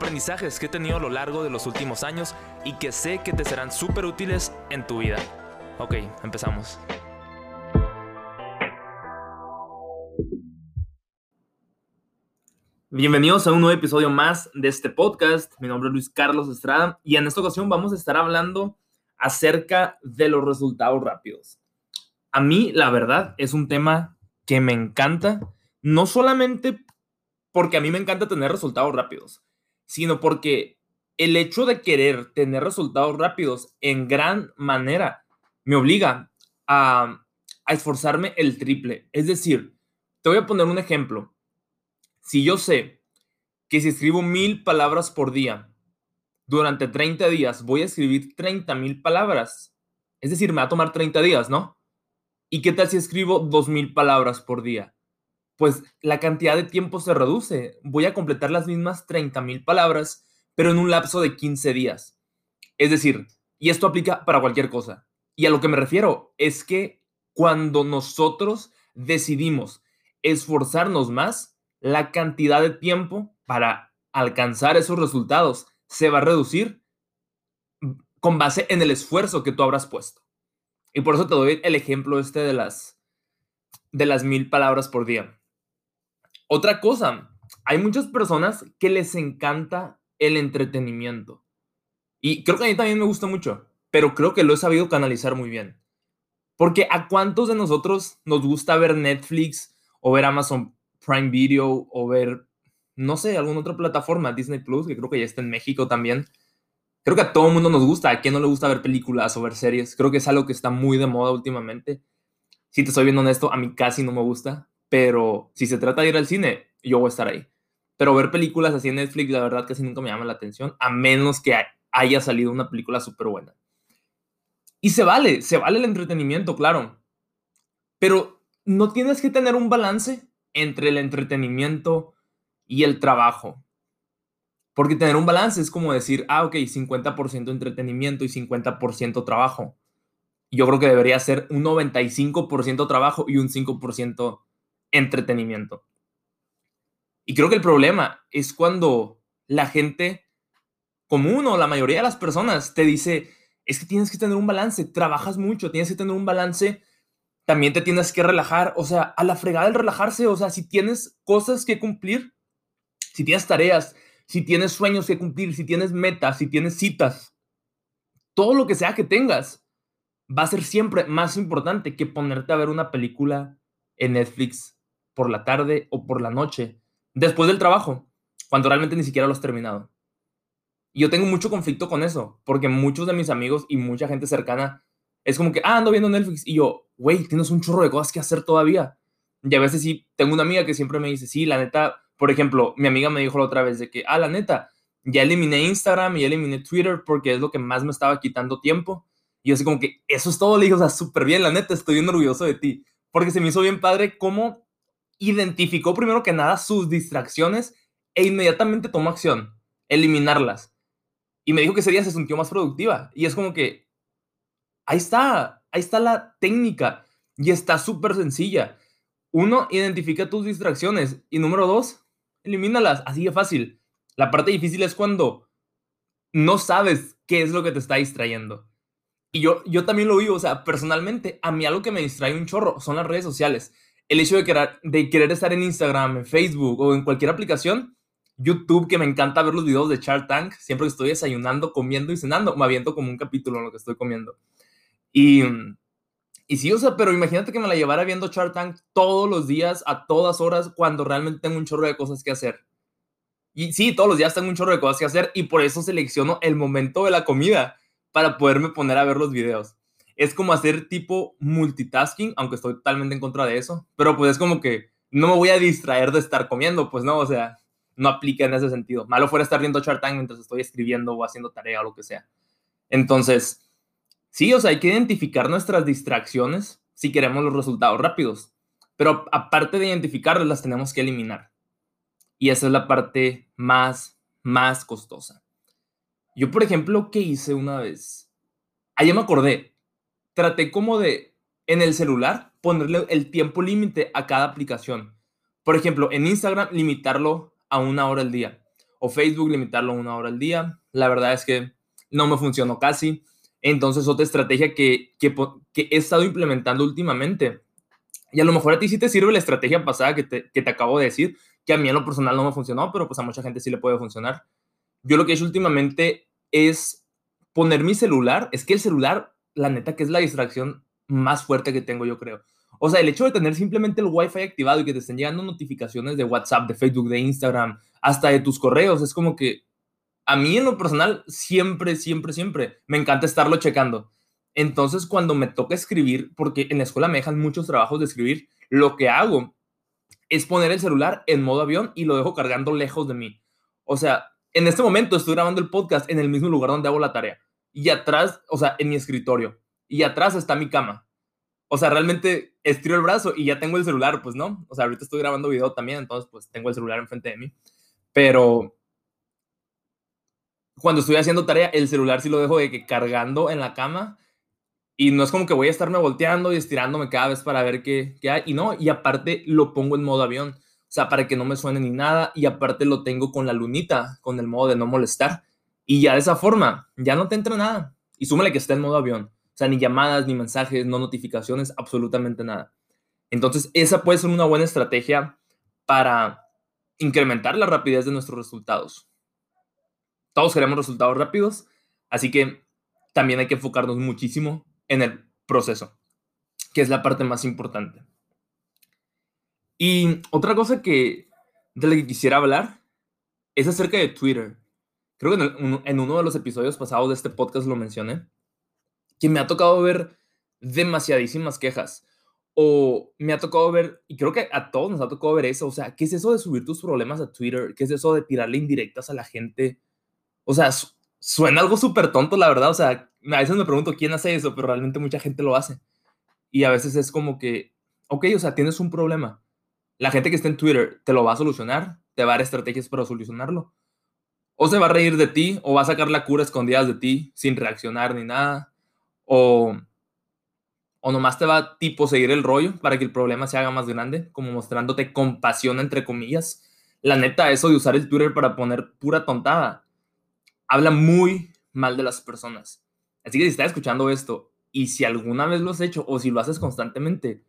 aprendizajes que he tenido a lo largo de los últimos años y que sé que te serán súper útiles en tu vida. Ok, empezamos. Bienvenidos a un nuevo episodio más de este podcast. Mi nombre es Luis Carlos Estrada y en esta ocasión vamos a estar hablando acerca de los resultados rápidos. A mí, la verdad, es un tema que me encanta, no solamente porque a mí me encanta tener resultados rápidos, sino porque el hecho de querer tener resultados rápidos en gran manera me obliga a, esforzarme el triple. Es decir, te voy a poner un ejemplo si yo sé que si escribo mil palabras por día, durante 30 días voy a escribir 30 mil palabras. Es decir, me va a tomar 30 días, ¿no? ¿Y qué tal si escribo 2000 palabras por día? Pues la cantidad de tiempo se reduce. Voy a completar las mismas 30 mil palabras, pero en un lapso de 15 días. Es decir, y esto aplica para cualquier cosa. Y a lo que me refiero es que cuando nosotros decidimos esforzarnos más, la cantidad de tiempo para alcanzar esos resultados se va a reducir con base en el esfuerzo que tú habrás puesto. Y por eso te doy el ejemplo este de las, de las mil palabras por día. Otra cosa, hay muchas personas que les encanta el entretenimiento. Y creo que a mí también me gusta mucho, pero creo que lo he sabido canalizar muy bien. Porque a cuántos de nosotros nos gusta ver Netflix o ver Amazon Prime Video o ver, no sé, alguna otra plataforma, Disney Plus, que creo que ya está en México también. Creo que a todo el mundo nos gusta. ¿A quién no le gusta ver películas o ver series? Creo que es algo que está muy de moda últimamente. Si te estoy viendo honesto, a mí casi no me gusta, pero si se trata de ir al cine, yo voy a estar ahí. Pero ver películas así en Netflix, la verdad, casi nunca me llama la atención, a menos que haya salido una película súper buena. Y se vale, se vale el entretenimiento, claro. Pero no tienes que tener un balance entre el entretenimiento y el trabajo. Porque tener un balance es como decir, ah, ok, 50% entretenimiento y 50% trabajo. Yo creo que debería ser un 95% trabajo y un 5% entretenimiento. Y creo que el problema es cuando la gente común o la mayoría de las personas te dice, es que tienes que tener un balance, trabajas mucho, tienes que tener un balance también te tienes que relajar, o sea, a la fregada el relajarse, o sea, si tienes cosas que cumplir, si tienes tareas, si tienes sueños que cumplir, si tienes metas, si tienes citas, todo lo que sea que tengas, va a ser siempre más importante que ponerte a ver una película en Netflix por la tarde o por la noche, después del trabajo, cuando realmente ni siquiera lo has terminado. Y yo tengo mucho conflicto con eso, porque muchos de mis amigos y mucha gente cercana es como que, ah, ando viendo Netflix. Y yo, güey, tienes un chorro de cosas que hacer todavía. Y a veces sí, tengo una amiga que siempre me dice, sí, la neta, por ejemplo, mi amiga me dijo la otra vez de que, ah, la neta, ya eliminé Instagram y ya eliminé Twitter porque es lo que más me estaba quitando tiempo. Y yo así como que, eso es todo, le dije, o sea, súper bien, la neta, estoy bien orgulloso de ti. Porque se me hizo bien padre cómo identificó primero que nada sus distracciones e inmediatamente tomó acción, eliminarlas. Y me dijo que ese día se sintió más productiva. Y es como que, Ahí está, ahí está la técnica y está súper sencilla. Uno, identifica tus distracciones y número dos, elimínalas, así de fácil. La parte difícil es cuando no sabes qué es lo que te está distrayendo. Y yo, yo también lo vivo, o sea, personalmente, a mí algo que me distrae un chorro son las redes sociales. El hecho de querer, estar en Instagram, en Facebook o en cualquier aplicación, YouTube, que me encanta ver los videos de Shark Tank, siempre que estoy desayunando, comiendo y cenando, me aviento como un capítulo en lo que estoy comiendo. Y, y sí, o sea, pero imagínate que me la llevara viendo Shark Tank todos los días, a todas horas, cuando realmente tengo un chorro de cosas que hacer. Y sí, todos los días tengo un chorro de cosas que hacer y por eso selecciono el momento de la comida para poderme poner a ver los videos. Es como hacer tipo multitasking, aunque estoy totalmente en contra de eso, pero pues es como que no me voy a distraer de estar comiendo, pues no, o sea, no aplica en ese sentido. Malo fuera estar viendo Shark mientras estoy escribiendo o haciendo tarea o lo que sea. Entonces, sí, o sea, hay que identificar nuestras distracciones si queremos los resultados rápidos. Pero aparte de identificarlas, las tenemos que eliminar. Y esa es la parte más, más costosa. Yo, por ejemplo, ¿qué hice una vez? Ayer me acordé. Traté como de, en el celular, ponerle el tiempo límite a cada aplicación. Por ejemplo, en Instagram, limitarlo a una hora al día. O Facebook, limitarlo a una hora al día. La verdad es que no me funcionó casi. Entonces, otra estrategia que, que, he estado implementando últimamente, y a lo mejor a ti sí te sirve la estrategia pasada que te, que te acabo de decir, que a mí en lo personal no me funcionó, pero pues a mucha gente sí le puede funcionar. Yo lo que he hecho últimamente es poner mi celular, es que el celular, la neta, que es la distracción más fuerte que tengo, yo creo. O sea, el hecho de tener simplemente el Wi-Fi activado y que te estén llegando notificaciones de WhatsApp, de Facebook, de Instagram, hasta de tus correos, es como que a mí en lo personal siempre, siempre, siempre me encanta estarlo checando. Entonces, cuando me toca escribir, porque en la escuela me dejan muchos trabajos de escribir, lo que hago es poner el celular en modo avión y lo dejo cargando lejos de mí. O sea, en este momento estoy grabando el podcast en el mismo lugar donde hago la tarea. Y atrás, o sea, en mi escritorio. Y atrás está mi cama. O sea, realmente estiro el brazo y ya tengo el celular, pues no. O sea, ahorita estoy grabando video también, entonces pues tengo el celular enfrente de mí. Pero cuando estoy haciendo tarea, el celular sí lo dejo de que cargando en la cama y no es como que voy a estarme volteando y estirándome cada vez para ver qué, qué hay. Y no, y aparte lo pongo en modo avión, o sea, para que no me suene ni nada. Y aparte lo tengo con la lunita, con el modo de no molestar. Y ya de esa forma, ya no te entra nada. Y súmale que está en modo avión. O sea, ni llamadas, ni mensajes, no notificaciones, absolutamente nada. Entonces, esa puede ser una buena estrategia para incrementar la rapidez de nuestros resultados. Todos queremos resultados rápidos, así que también hay que enfocarnos muchísimo en el proceso, que es la parte más importante. Y otra cosa que de la que quisiera hablar es acerca de Twitter. Creo que en, uno de los episodios pasados de este podcast lo mencioné, que me ha tocado ver demasiadísimas quejas. O me ha tocado ver, y creo que a todos nos ha tocado ver eso, o sea, ¿qué es eso de subir tus problemas a Twitter? ¿Qué es eso de tirarle indirectas a la gente? O sea, suena algo súper tonto, la verdad. O sea, a veces me pregunto quién hace eso, pero realmente mucha gente lo hace. Y a veces es como que, ok, o sea, tienes un problema. La gente que está en Twitter te lo va a solucionar, te va a dar estrategias para solucionarlo. O se va a reír de ti, o va a sacar la cura escondida de ti sin reaccionar ni nada. O, o nomás te va a tipo seguir el rollo para que el problema se haga más grande, como mostrándote compasión entre comillas. La neta, eso de usar el Twitter para poner pura tontada habla muy mal de las personas. Así que si estás escuchando esto y si alguna vez lo has hecho o si lo haces constantemente,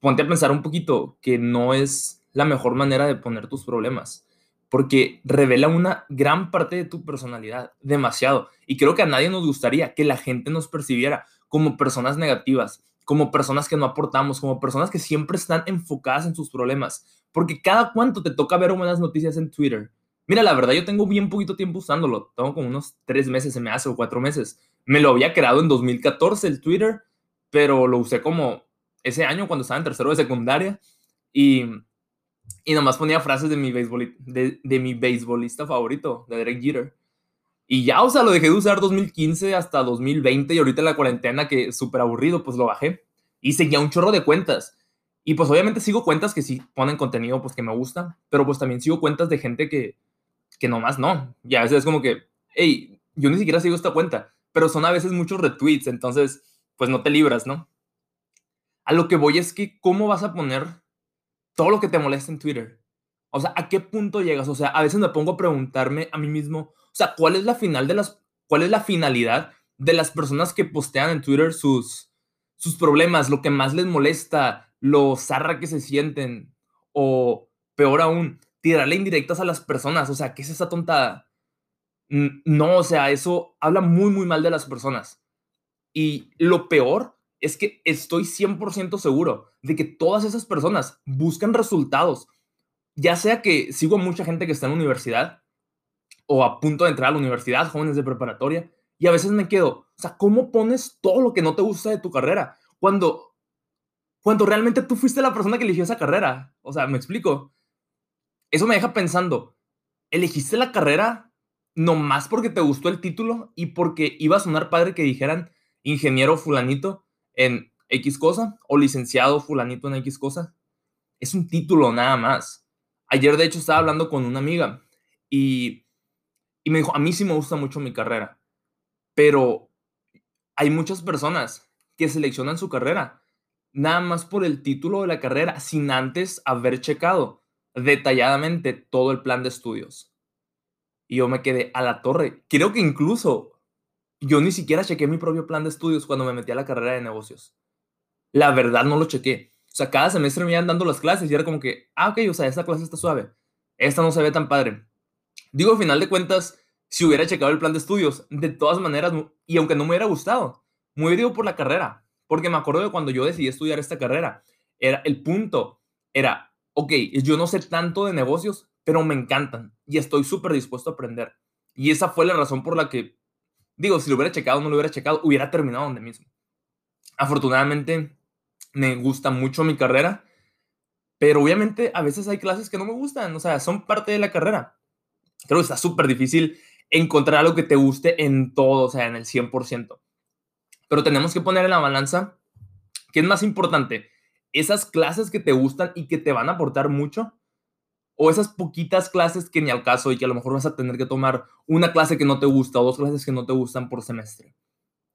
ponte a pensar un poquito que no es la mejor manera de poner tus problemas, porque revela una gran parte de tu personalidad, demasiado. Y creo que a nadie nos gustaría que la gente nos percibiera como personas negativas, como personas que no aportamos, como personas que siempre están enfocadas en sus problemas, porque cada cuánto te toca ver buenas noticias en Twitter, Mira, la verdad, yo tengo bien poquito tiempo usándolo. Tengo como unos tres meses, se me hace, o cuatro meses. Me lo había creado en 2014 el Twitter, pero lo usé como ese año cuando estaba en tercero de secundaria. Y, y nomás ponía frases de mi, de, de mi beisbolista favorito, de Derek Jeter. Y ya, o sea, lo dejé de usar 2015 hasta 2020 y ahorita en la cuarentena, que súper aburrido, pues lo bajé. Y seguía un chorro de cuentas. Y pues obviamente sigo cuentas que sí ponen contenido pues que me gusta, pero pues también sigo cuentas de gente que, que nomás no. Y a veces es como que, hey, yo ni siquiera sigo esta cuenta, pero son a veces muchos retweets, entonces, pues no te libras, ¿no? A lo que voy es que, ¿cómo vas a poner todo lo que te molesta en Twitter? O sea, ¿a qué punto llegas? O sea, a veces me pongo a preguntarme a mí mismo, o sea, ¿cuál es la final de las, cuál es la finalidad de las personas que postean en Twitter sus, sus problemas, lo que más les molesta, lo zarra que se sienten, o peor aún, tirarle indirectas a las personas. O sea, ¿qué es esa tontada? No, o sea, eso habla muy, muy mal de las personas. Y lo peor es que estoy 100% seguro de que todas esas personas buscan resultados. Ya sea que sigo a mucha gente que está en la universidad o a punto de entrar a la universidad, jóvenes de preparatoria, y a veces me quedo, o sea, ¿cómo pones todo lo que no te gusta de tu carrera cuando, cuando realmente tú fuiste la persona que eligió esa carrera? O sea, me explico eso me deja pensando, ¿elegiste la carrera nomás porque te gustó el título y porque iba a sonar padre que dijeran ingeniero fulanito en X cosa o licenciado fulanito en X cosa? Es un título nada más. Ayer de hecho estaba hablando con una amiga y, y me dijo, a mí sí me gusta mucho mi carrera, pero hay muchas personas que seleccionan su carrera nada más por el título de la carrera sin antes haber checado detalladamente todo el plan de estudios. Y yo me quedé a la torre. Creo que incluso yo ni siquiera chequé mi propio plan de estudios cuando me metí a la carrera de negocios. La verdad no lo chequé. O sea, cada semestre me iban dando las clases y era como que, ah, ok, o sea, esta clase está suave. Esta no se ve tan padre. Digo, al final de cuentas, si hubiera checado el plan de estudios, de todas maneras, y aunque no me hubiera gustado, me hubiera ido por la carrera. Porque me acuerdo de cuando yo decidí estudiar esta carrera. Era, el punto era, ok, yo no sé tanto de negocios, pero me encantan y estoy súper dispuesto a aprender. Y esa fue la razón por la que, digo, si lo hubiera checado no lo hubiera checado, hubiera terminado donde mismo. Afortunadamente, me gusta mucho mi carrera, pero obviamente a veces hay clases que no me gustan, o sea, son parte de la carrera. Creo que está súper difícil encontrar algo que te guste en todo, o sea, en el 100%. Pero tenemos que poner en la balanza qué es más importante, esas clases que te gustan y que te van a aportar mucho o esas poquitas clases que ni al caso y que a lo mejor vas a tener que tomar una clase que no te gusta o dos clases que no te gustan por semestre.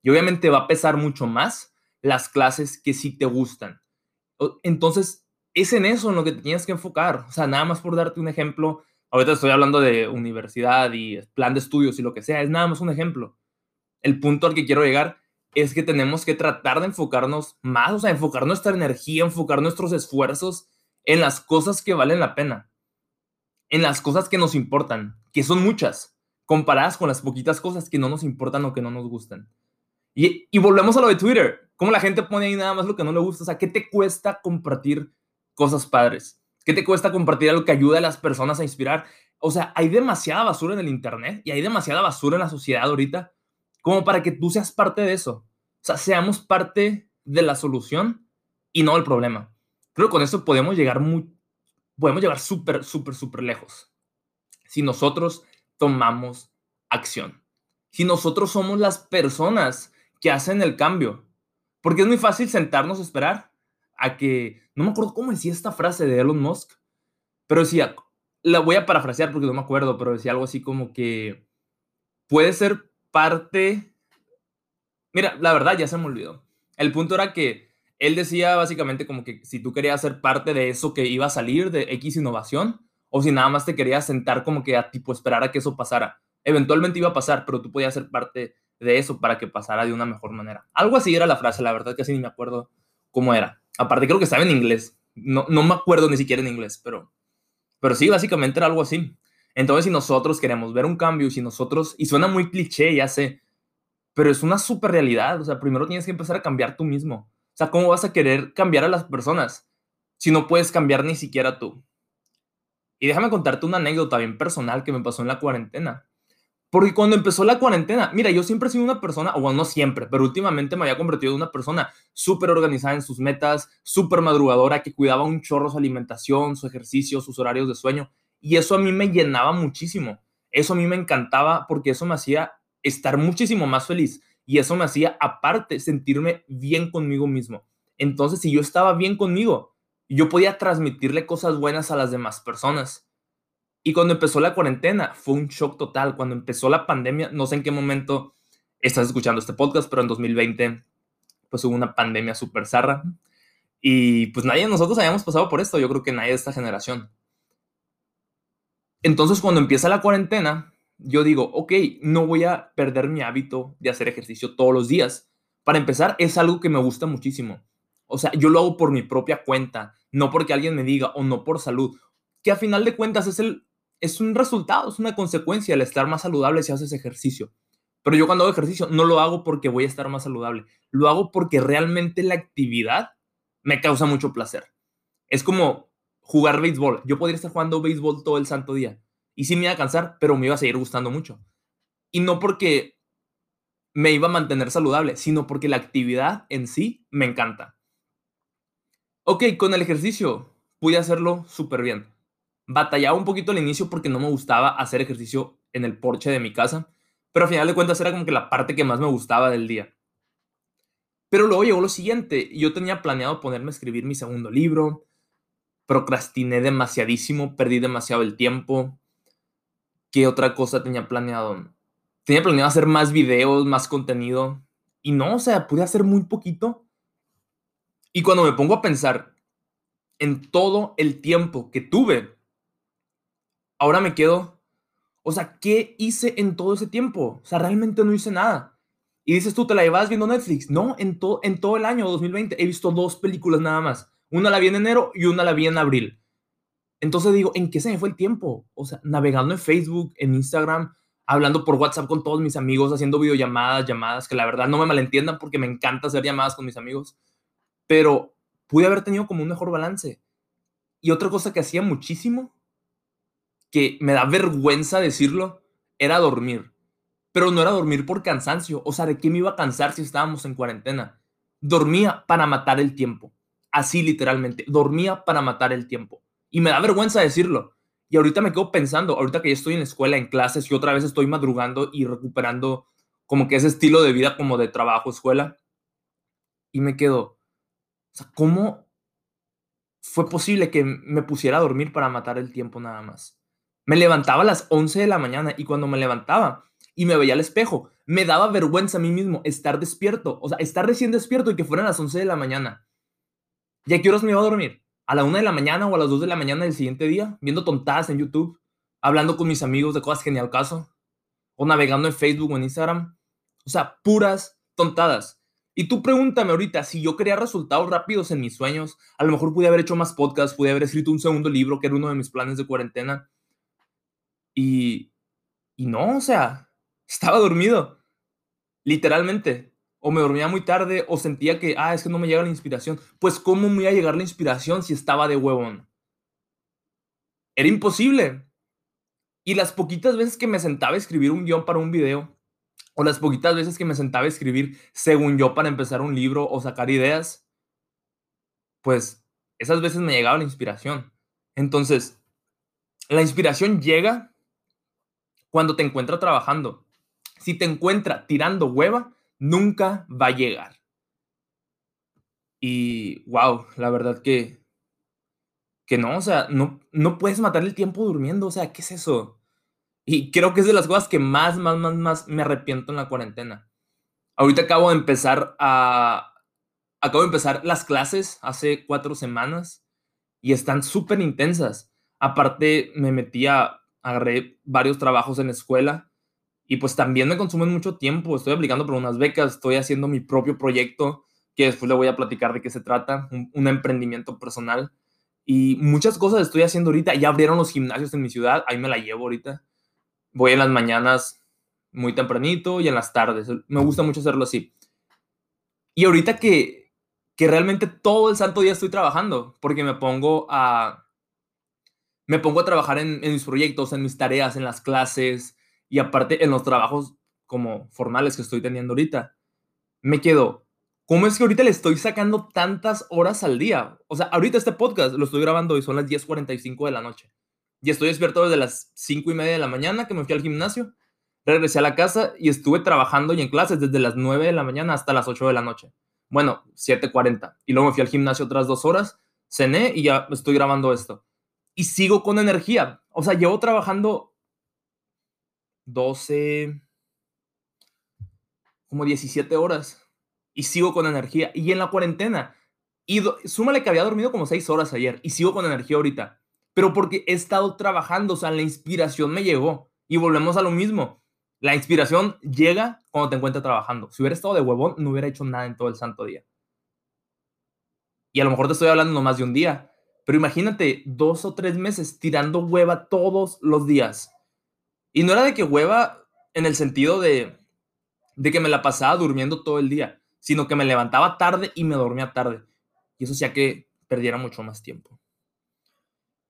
Y obviamente va a pesar mucho más las clases que sí te gustan. Entonces, es en eso en lo que te tienes que enfocar. O sea, nada más por darte un ejemplo, ahorita estoy hablando de universidad y plan de estudios y lo que sea, es nada más un ejemplo. El punto al que quiero llegar es que tenemos que tratar de enfocarnos más, o sea, enfocar nuestra energía, enfocar nuestros esfuerzos en las cosas que valen la pena, en las cosas que nos importan, que son muchas, comparadas con las poquitas cosas que no nos importan o que no nos gustan. Y, y volvemos a lo de Twitter, cómo la gente pone ahí nada más lo que no le gusta, o sea, ¿qué te cuesta compartir cosas padres? ¿Qué te cuesta compartir algo que ayude a las personas a inspirar? O sea, hay demasiada basura en el Internet y hay demasiada basura en la sociedad ahorita como para que tú seas parte de eso. O sea, seamos parte de la solución y no el problema. Creo que con eso podemos llegar muy, podemos llegar súper, súper, súper lejos. Si nosotros tomamos acción. Si nosotros somos las personas que hacen el cambio. Porque es muy fácil sentarnos a esperar a que, no me acuerdo cómo decía esta frase de Elon Musk, pero decía, la voy a parafrasear porque no me acuerdo, pero decía algo así como que puede ser parte... Mira, la verdad ya se me olvidó. El punto era que él decía básicamente como que si tú querías ser parte de eso que iba a salir de X innovación, o si nada más te querías sentar como que a tipo esperar a que eso pasara. Eventualmente iba a pasar, pero tú podías ser parte de eso para que pasara de una mejor manera. Algo así era la frase, la verdad que así ni me acuerdo cómo era. Aparte creo que estaba en inglés. No, no me acuerdo ni siquiera en inglés, pero, pero sí, básicamente era algo así. Entonces, si nosotros queremos ver un cambio, si nosotros, y suena muy cliché, ya sé, pero es una super realidad, o sea, primero tienes que empezar a cambiar tú mismo. O sea, ¿cómo vas a querer cambiar a las personas si no puedes cambiar ni siquiera tú? Y déjame contarte una anécdota bien personal que me pasó en la cuarentena. Porque cuando empezó la cuarentena, mira, yo siempre he sido una persona, o bueno, no siempre, pero últimamente me había convertido en una persona súper organizada en sus metas, súper madrugadora, que cuidaba un chorro su alimentación, su ejercicio, sus horarios de sueño. Y eso a mí me llenaba muchísimo. Eso a mí me encantaba porque eso me hacía estar muchísimo más feliz. Y eso me hacía, aparte, sentirme bien conmigo mismo. Entonces, si yo estaba bien conmigo, yo podía transmitirle cosas buenas a las demás personas. Y cuando empezó la cuarentena, fue un shock total. Cuando empezó la pandemia, no sé en qué momento estás escuchando este podcast, pero en 2020, pues hubo una pandemia súper zarra. Y pues nadie de nosotros habíamos pasado por esto. Yo creo que nadie de esta generación. Entonces, cuando empieza la cuarentena, yo digo, ok, no voy a perder mi hábito de hacer ejercicio todos los días. Para empezar, es algo que me gusta muchísimo. O sea, yo lo hago por mi propia cuenta, no porque alguien me diga o no por salud, que a final de cuentas es, el, es un resultado, es una consecuencia el estar más saludable si haces ejercicio. Pero yo cuando hago ejercicio no lo hago porque voy a estar más saludable, lo hago porque realmente la actividad me causa mucho placer. Es como jugar béisbol. Yo podría estar jugando béisbol todo el santo día. Y sí me iba a cansar, pero me iba a seguir gustando mucho. Y no porque me iba a mantener saludable, sino porque la actividad en sí me encanta. Ok, con el ejercicio pude hacerlo súper bien. Batallaba un poquito al inicio porque no me gustaba hacer ejercicio en el porche de mi casa, pero al final de cuentas era como que la parte que más me gustaba del día. Pero luego llegó lo siguiente, yo tenía planeado ponerme a escribir mi segundo libro, procrastiné demasiadísimo, perdí demasiado el tiempo. ¿Qué otra cosa tenía planeado? Tenía planeado hacer más videos, más contenido, y no, o sea, pude hacer muy poquito. Y cuando me pongo a pensar en todo el tiempo que tuve, ahora me quedo, o sea, ¿qué hice en todo ese tiempo? O sea, realmente no hice nada. Y dices tú, ¿te la llevas viendo Netflix? No, en, en todo el año 2020 he visto dos películas nada más. Una la vi en enero y una la vi en abril. Entonces digo, ¿en qué se me fue el tiempo? O sea, navegando en Facebook, en Instagram, hablando por WhatsApp con todos mis amigos, haciendo videollamadas, llamadas, que la verdad no me malentiendan porque me encanta hacer llamadas con mis amigos. Pero pude haber tenido como un mejor balance. Y otra cosa que hacía muchísimo, que me da vergüenza decirlo, era dormir pero no era dormir por cansancio. O sea, ¿de qué me iba a cansar si estábamos en cuarentena? Dormía para matar el tiempo. Así literalmente. Dormía para matar el tiempo. Y me da vergüenza decirlo. Y ahorita me quedo pensando, ahorita que ya estoy en la escuela, en clases, y otra vez estoy madrugando y recuperando como que ese estilo de vida como de trabajo, escuela. Y me quedo, o sea, ¿cómo fue posible que me pusiera a dormir para matar el tiempo nada más? Me levantaba a las 11 de la mañana y cuando me levantaba, y me veía al espejo. Me daba vergüenza a mí mismo estar despierto, o sea, estar recién despierto y que fueran las 11 de la mañana. ¿Y a qué horas me iba a dormir? ¿A la 1 de la mañana o a las 2 de la mañana del siguiente día? Viendo tontadas en YouTube, hablando con mis amigos de cosas genial caso, o navegando en Facebook o en Instagram. O sea, puras tontadas. Y tú pregúntame ahorita, si yo quería resultados rápidos en mis sueños, a lo mejor pude haber hecho más podcasts, pude haber escrito un segundo libro, que era uno de mis planes de cuarentena. Y, y no, o sea, estaba dormido, literalmente. O me dormía muy tarde o sentía que, ah, es que no me llega la inspiración. Pues ¿cómo me iba a llegar la inspiración si estaba de huevón? Era imposible. Y las poquitas veces que me sentaba a escribir un guion para un video, o las poquitas veces que me sentaba a escribir, según yo, para empezar un libro o sacar ideas, pues esas veces me llegaba la inspiración. Entonces, la inspiración llega cuando te encuentras trabajando si te encuentra tirando hueva, nunca va a llegar. Y wow, la verdad que, que no, o sea, no, no puedes matar el tiempo durmiendo, o sea, ¿qué es eso? Y creo que es de las cosas que más, más, más, más me arrepiento en la cuarentena. Ahorita acabo de empezar a, acabo de empezar las clases hace cuatro semanas y están súper intensas. Aparte, me metí a, agarré varios trabajos en la escuela y pues también me consumen mucho tiempo. Estoy aplicando por unas becas, estoy haciendo mi propio proyecto, que después le voy a platicar de qué se trata, un, emprendimiento personal. Y muchas cosas estoy haciendo ahorita. Ya abrieron los gimnasios en mi ciudad, ahí me la llevo ahorita. Voy en las mañanas muy tempranito y en las tardes. Me gusta mucho hacerlo así. Y ahorita que, que realmente todo el santo día estoy trabajando, porque me pongo a, me pongo a trabajar en, en mis proyectos, en mis tareas, en las clases, y aparte, en los trabajos como formales que estoy teniendo ahorita, me quedo, ¿cómo es que ahorita le estoy sacando tantas horas al día? O sea, ahorita este podcast lo estoy grabando y son las 10.45 de la noche. Y estoy despierto desde las 5 y media de la mañana que me fui al gimnasio. Regresé a la casa y estuve trabajando y en clases desde las 9 de la mañana hasta las 8 de la noche. Bueno, 7.40. Y luego me fui al gimnasio otras dos horas, cené y ya estoy grabando esto. Y sigo con energía. O sea, llevo trabajando 12, como 17 horas y sigo con energía. Y en la cuarentena, y súmale que había dormido como 6 horas ayer y sigo con energía ahorita. Pero porque he estado trabajando, o sea, la inspiración me llegó. Y volvemos a lo mismo. La inspiración llega cuando te encuentras trabajando. Si hubiera estado de huevón, no hubiera hecho nada en todo el santo día. Y a lo mejor te estoy hablando no más de un día. Pero imagínate dos o tres meses tirando hueva todos los días. Y no era de que hueva en el sentido de, de que me la pasaba durmiendo todo el día, sino que me levantaba tarde y me dormía tarde. Y eso hacía que perdiera mucho más tiempo.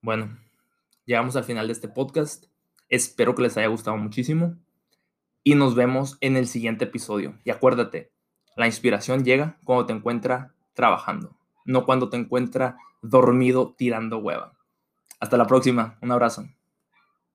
Bueno, llegamos al final de este podcast. Espero que les haya gustado muchísimo. Y nos vemos en el siguiente episodio. Y acuérdate, la inspiración llega cuando te encuentra trabajando, no cuando te encuentra dormido tirando hueva. Hasta la próxima. Un abrazo.